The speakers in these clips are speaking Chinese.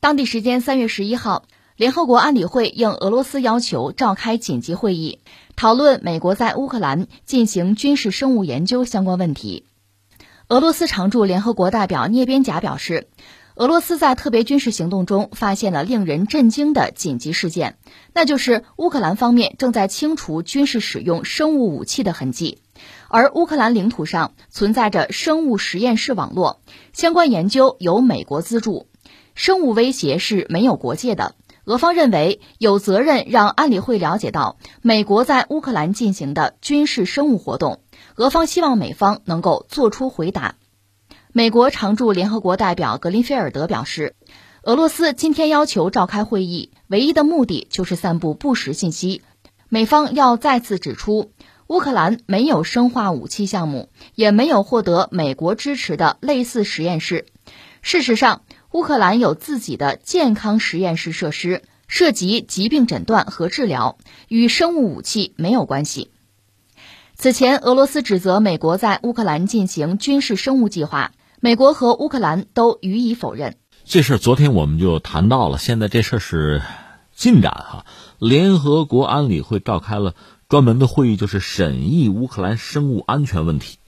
当地时间三月十一号，联合国安理会应俄罗斯要求召开紧急会议，讨论美国在乌克兰进行军事生物研究相关问题。俄罗斯常驻联合国代表聂边贾表示，俄罗斯在特别军事行动中发现了令人震惊的紧急事件，那就是乌克兰方面正在清除军事使用生物武器的痕迹，而乌克兰领土上存在着生物实验室网络，相关研究由美国资助。生物威胁是没有国界的。俄方认为有责任让安理会了解到美国在乌克兰进行的军事生物活动。俄方希望美方能够做出回答。美国常驻联合国代表格林菲尔德表示，俄罗斯今天要求召开会议，唯一的目的就是散布不实信息。美方要再次指出，乌克兰没有生化武器项目，也没有获得美国支持的类似实验室。事实上，乌克兰有自己的健康实验室设施，涉及疾病诊断和治疗，与生物武器没有关系。此前，俄罗斯指责美国在乌克兰进行军事生物计划，美国和乌克兰都予以否认。这事儿昨天我们就谈到了，现在这事儿是进展哈。联合国安理会召开了专门的会议，就是审议乌克兰生物安全问题。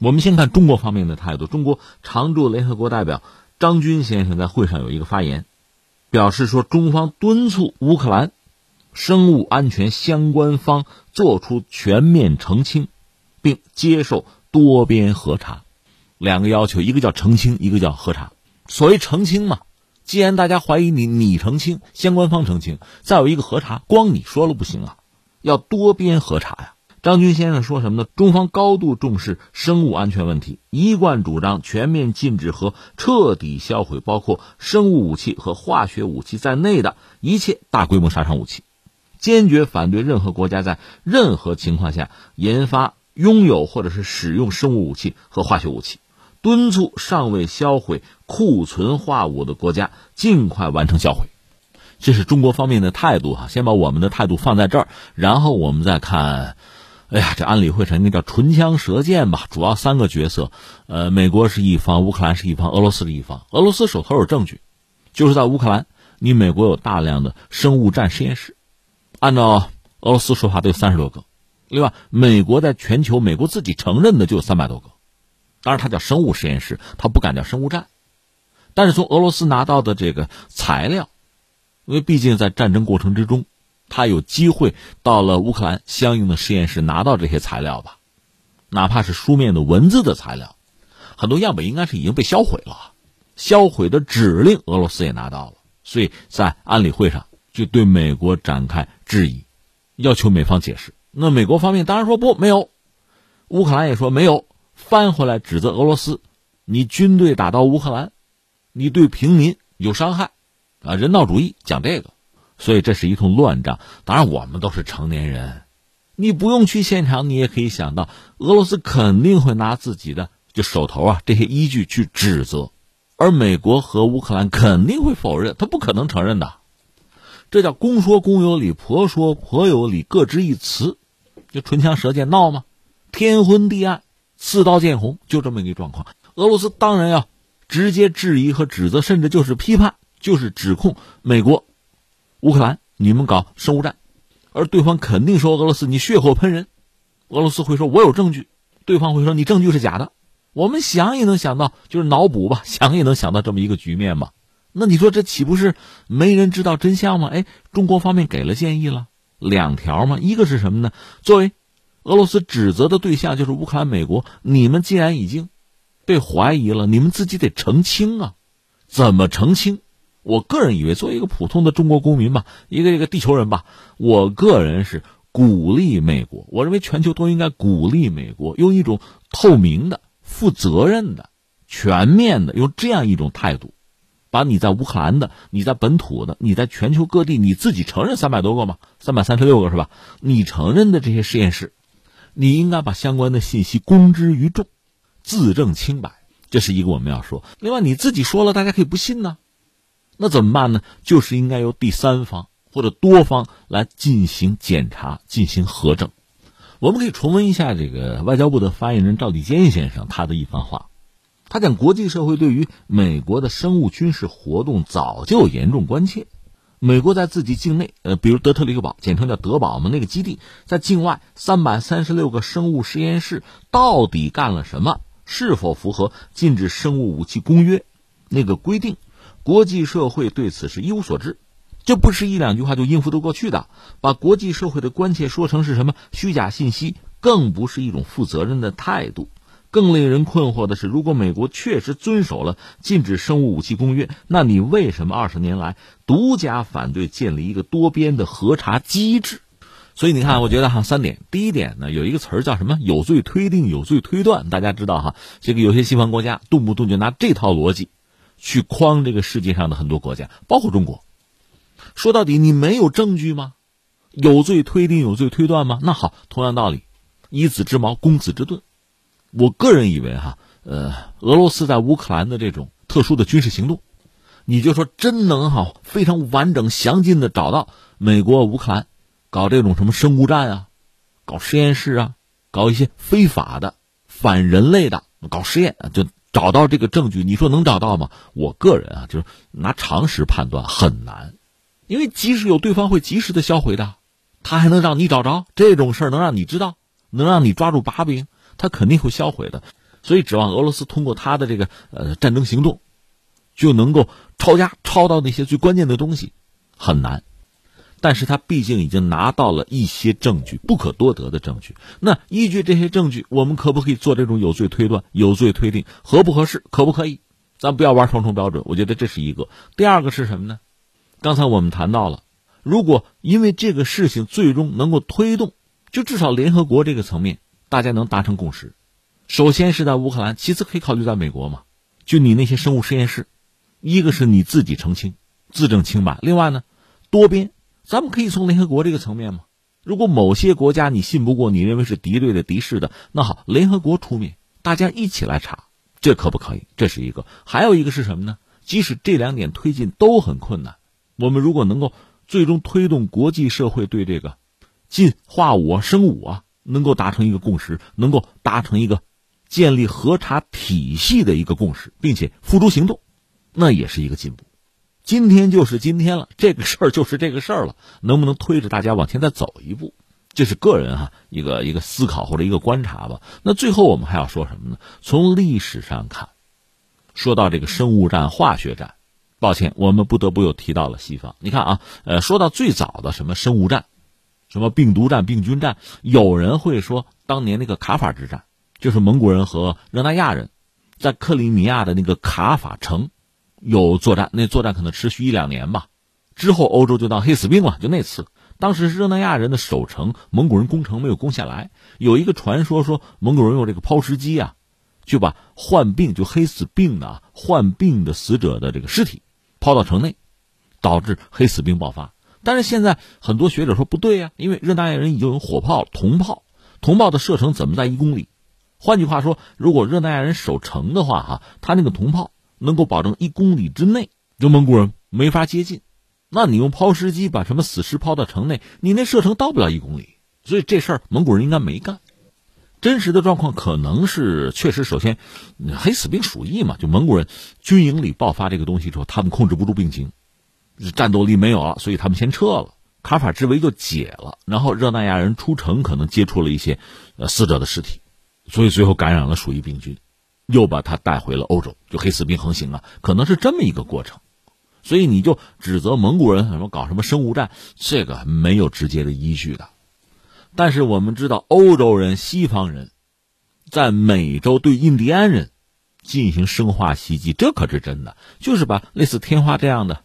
我们先看中国方面的态度，中国常驻联合国代表。张军先生在会上有一个发言，表示说，中方敦促乌克兰生物安全相关方做出全面澄清，并接受多边核查。两个要求，一个叫澄清，一个叫核查。所谓澄清嘛，既然大家怀疑你，你澄清，相关方澄清，再有一个核查，光你说了不行啊，要多边核查呀。张军先生说什么呢？中方高度重视生物安全问题，一贯主张全面禁止和彻底销毁包括生物武器和化学武器在内的一切大规模杀伤武器，坚决反对任何国家在任何情况下研发、拥有或者是使用生物武器和化学武器，敦促尚未销毁库存化武的国家尽快完成销毁。这是中国方面的态度哈，先把我们的态度放在这儿，然后我们再看。哎呀，这安理会成应该叫唇枪舌剑吧？主要三个角色，呃，美国是一方，乌克兰是一方，俄罗斯是一方。俄罗斯手头有证据，就是在乌克兰，你美国有大量的生物战实验室，按照俄罗斯说法，都有三十多个。另外，美国在全球，美国自己承认的就有三百多个，当然它叫生物实验室，它不敢叫生物战。但是从俄罗斯拿到的这个材料，因为毕竟在战争过程之中。他有机会到了乌克兰相应的实验室拿到这些材料吧，哪怕是书面的文字的材料，很多样本应该是已经被销毁了，销毁的指令俄罗斯也拿到了，所以在安理会上就对美国展开质疑，要求美方解释。那美国方面当然说不没有，乌克兰也说没有，翻回来指责俄罗斯，你军队打到乌克兰，你对平民有伤害，啊，人道主义讲这个。所以这是一通乱仗。当然，我们都是成年人，你不用去现场，你也可以想到，俄罗斯肯定会拿自己的就手头啊这些依据去指责，而美国和乌克兰肯定会否认，他不可能承认的。这叫公说公有理，婆说婆有理，各执一词，就唇枪舌剑闹吗？天昏地暗，刺刀见红，就这么一个状况。俄罗斯当然要直接质疑和指责，甚至就是批判，就是指控美国。乌克兰，你们搞生物战，而对方肯定说俄罗斯你血口喷人，俄罗斯会说我有证据，对方会说你证据是假的。我们想也能想到，就是脑补吧，想也能想到这么一个局面嘛。那你说这岂不是没人知道真相吗？哎，中国方面给了建议了两条嘛，一个是什么呢？作为俄罗斯指责的对象就是乌克兰、美国，你们既然已经被怀疑了，你们自己得澄清啊，怎么澄清？我个人以为，作为一个普通的中国公民吧，一个一个地球人吧，我个人是鼓励美国。我认为全球都应该鼓励美国，用一种透明的、负责任的、全面的，用这样一种态度，把你在乌克兰的、你在本土的、你在全球各地你自己承认三百多个嘛，三百三十六个是吧？你承认的这些实验室，你应该把相关的信息公之于众，自证清白。这是一个我们要说。另外，你自己说了，大家可以不信呢。那怎么办呢？就是应该由第三方或者多方来进行检查、进行核证。我们可以重温一下这个外交部的发言人赵立坚先生他的一番话。他讲国际社会对于美国的生物军事活动早就严重关切。美国在自己境内，呃，比如德特里克堡，简称叫德堡嘛，那个基地在境外三百三十六个生物实验室到底干了什么？是否符合禁止生物武器公约那个规定？国际社会对此是一无所知，这不是一两句话就应付得过去的。把国际社会的关切说成是什么虚假信息，更不是一种负责任的态度。更令人困惑的是，如果美国确实遵守了禁止生物武器公约，那你为什么二十年来独家反对建立一个多边的核查机制？所以你看，我觉得哈三点，第一点呢，有一个词儿叫什么？有罪推定、有罪推断。大家知道哈，这个有些西方国家动不动就拿这套逻辑去框这个世界上的很多国家，包括中国。说到底，你没有证据吗？有罪推定、有罪推断吗？那好，同样道理，以子之矛攻子之盾。我个人以为哈，呃，俄罗斯在乌克兰的这种特殊的军事行动，你就说真能哈非常完整详尽的找到美国乌克兰搞这种什么生物战啊，搞实验室啊，搞一些非法的反人类的搞实验，就找到这个证据，你说能找到吗？我个人啊，就是拿常识判断很难，因为即使有对方会及时的销毁的，他还能让你找着这种事儿，能让你知道，能让你抓住把柄。他肯定会销毁的，所以指望俄罗斯通过他的这个呃战争行动，就能够抄家抄到那些最关键的东西，很难。但是他毕竟已经拿到了一些证据，不可多得的证据。那依据这些证据，我们可不可以做这种有罪推断、有罪推定，合不合适？可不可以？咱不要玩双重标准。我觉得这是一个。第二个是什么呢？刚才我们谈到了，如果因为这个事情最终能够推动，就至少联合国这个层面。大家能达成共识，首先是在乌克兰，其次可以考虑在美国嘛。就你那些生物实验室，一个是你自己澄清、自证清白，另外呢，多边，咱们可以从联合国这个层面嘛。如果某些国家你信不过，你认为是敌对的、敌视的，那好，联合国出面，大家一起来查，这可不可以？这是一个。还有一个是什么呢？即使这两点推进都很困难，我们如果能够最终推动国际社会对这个进化武、生武啊。能够达成一个共识，能够达成一个建立核查体系的一个共识，并且付诸行动，那也是一个进步。今天就是今天了，这个事儿就是这个事儿了，能不能推着大家往前再走一步？这是个人哈一个一个思考或者一个观察吧。那最后我们还要说什么呢？从历史上看，说到这个生物战、化学战，抱歉，我们不得不又提到了西方。你看啊，呃，说到最早的什么生物战。什么病毒战、病菌战？有人会说，当年那个卡法之战，就是蒙古人和热那亚人在克里米亚的那个卡法城有作战。那作战可能持续一两年吧。之后欧洲就当黑死病了。就那次，当时是热那亚人的守城，蒙古人攻城没有攻下来。有一个传说说，蒙古人用这个抛石机啊，就把患病就黑死病的患病的死者的这个尸体抛到城内，导致黑死病爆发。但是现在很多学者说不对呀，因为热那亚人已经有火炮、铜炮，铜炮的射程怎么在一公里？换句话说，如果热那亚人守城的话，哈，他那个铜炮能够保证一公里之内，就蒙古人没法接近。那你用抛石机把什么死尸抛到城内，你那射程到不了一公里。所以这事儿蒙古人应该没干。真实的状况可能是确实，首先黑死病鼠疫嘛，就蒙古人军营里爆发这个东西之后，他们控制不住病情。战斗力没有了，所以他们先撤了，卡法之围就解了。然后热那亚人出城，可能接触了一些呃死者的尸体，所以最后感染了鼠疫病菌，又把他带回了欧洲，就黑死病横行啊，可能是这么一个过程。所以你就指责蒙古人什么搞什么生物战，这个没有直接的依据的。但是我们知道，欧洲人、西方人在美洲对印第安人进行生化袭击，这可是真的，就是把类似天花这样的。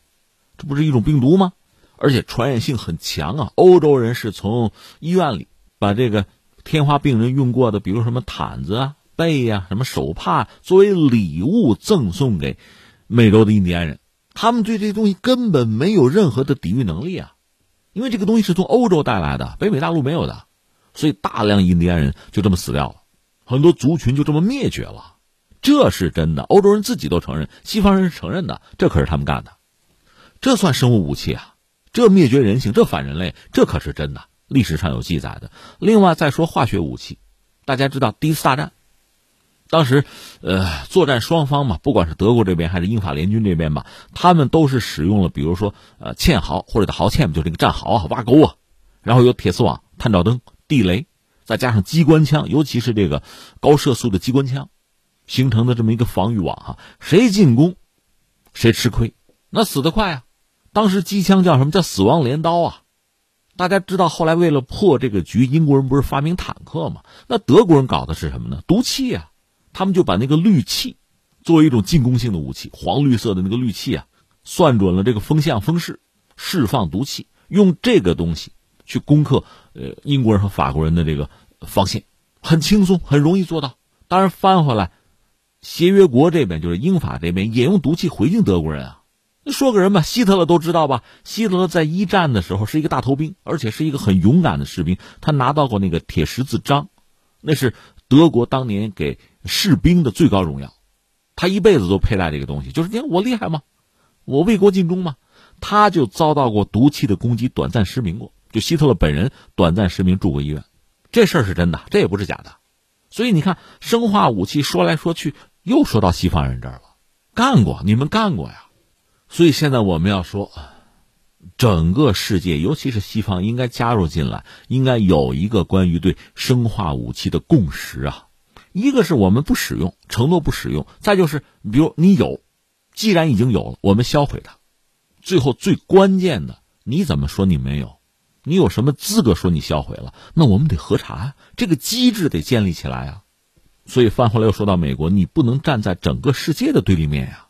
这不是一种病毒吗？而且传染性很强啊！欧洲人是从医院里把这个天花病人用过的，比如什么毯子啊、被呀、什么手帕，作为礼物赠送给美洲的印第安人。他们对这东西根本没有任何的抵御能力啊，因为这个东西是从欧洲带来的，北美大陆没有的，所以大量印第安人就这么死掉了，很多族群就这么灭绝了。这是真的，欧洲人自己都承认，西方人是承认的，这可是他们干的。这算生物武器啊？这灭绝人性，这反人类，这可是真的，历史上有记载的。另外再说化学武器，大家知道第一次大战，当时，呃，作战双方嘛，不管是德国这边还是英法联军这边吧，他们都是使用了，比如说，呃，堑壕或者的壕堑，就这个战壕啊，挖沟啊，然后有铁丝网、探照灯、地雷，再加上机关枪，尤其是这个高射速的机关枪，形成的这么一个防御网啊，谁进攻，谁吃亏，那死得快啊！当时机枪叫什么叫死亡镰刀啊？大家知道，后来为了破这个局，英国人不是发明坦克吗？那德国人搞的是什么呢？毒气啊！他们就把那个氯气作为一种进攻性的武器，黄绿色的那个氯气啊，算准了这个风向风势，释放毒气，用这个东西去攻克呃英国人和法国人的这个防线，很轻松，很容易做到。当然翻回来，协约国这边就是英法这边也用毒气回敬德国人啊。说个人吧，希特勒都知道吧？希特勒在一战的时候是一个大头兵，而且是一个很勇敢的士兵，他拿到过那个铁十字章，那是德国当年给。士兵的最高荣耀，他一辈子都佩戴这个东西。就是你看我厉害吗？我为国尽忠吗？他就遭到过毒气的攻击，短暂失明过。就希特勒本人短暂失明，住过医院。这事儿是真的，这也不是假的。所以你看，生化武器说来说去，又说到西方人这儿了。干过，你们干过呀。所以现在我们要说，整个世界，尤其是西方，应该加入进来，应该有一个关于对生化武器的共识啊。一个是我们不使用，承诺不使用；再就是，比如你有，既然已经有了，我们销毁它。最后最关键的，你怎么说你没有？你有什么资格说你销毁了？那我们得核查呀，这个机制得建立起来啊。所以翻回来又说到美国，你不能站在整个世界的对立面呀。